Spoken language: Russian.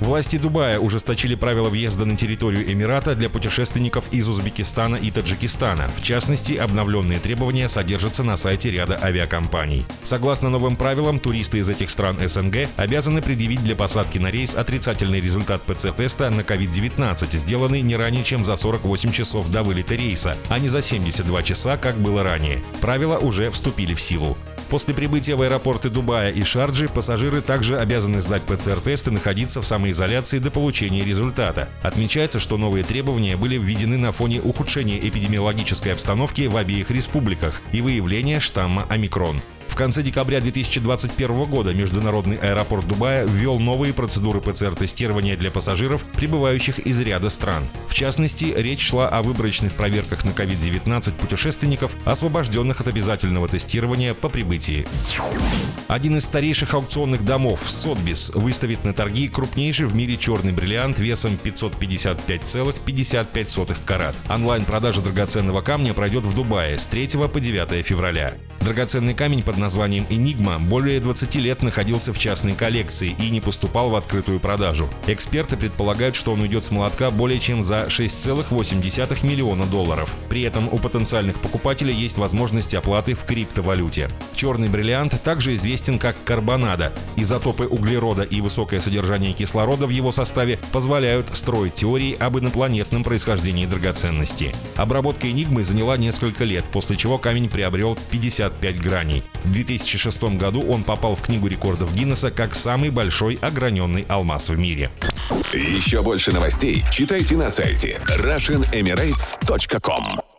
Власти Дубая ужесточили правила въезда на территорию Эмирата для путешественников из Узбекистана и Таджикистана. В частности, обновленные требования содержатся на сайте ряда авиакомпаний. Согласно новым правилам, туристы из этих стран СНГ обязаны предъявить для посадки на рейс отрицательный результат ПЦ-теста на COVID-19, сделанный не ранее, чем за 48 часов до вылета рейса, а не за 72 часа, как было ранее. Правила уже вступили в силу. После прибытия в аэропорты Дубая и Шарджи пассажиры также обязаны сдать ПЦР-тест и находиться в самоизоляции до получения результата. Отмечается, что новые требования были введены на фоне ухудшения эпидемиологической обстановки в обеих республиках и выявления штамма омикрон конце декабря 2021 года Международный аэропорт Дубая ввел новые процедуры ПЦР-тестирования для пассажиров, прибывающих из ряда стран. В частности, речь шла о выборочных проверках на COVID-19 путешественников, освобожденных от обязательного тестирования по прибытии. Один из старейших аукционных домов, Сотбис, выставит на торги крупнейший в мире черный бриллиант весом 555,55 карат. Онлайн-продажа драгоценного камня пройдет в Дубае с 3 по 9 февраля. Драгоценный камень под названием «Энигма» более 20 лет находился в частной коллекции и не поступал в открытую продажу. Эксперты предполагают, что он уйдет с молотка более чем за 6,8 миллиона долларов. При этом у потенциальных покупателей есть возможность оплаты в криптовалюте. Черный бриллиант также известен как карбонада. Изотопы углерода и высокое содержание кислорода в его составе позволяют строить теории об инопланетном происхождении драгоценности. Обработка «Энигмы» заняла несколько лет, после чего камень приобрел 50 55 граней. В 2006 году он попал в Книгу рекордов Гиннесса как самый большой ограненный алмаз в мире. Еще больше новостей читайте на сайте RussianEmirates.com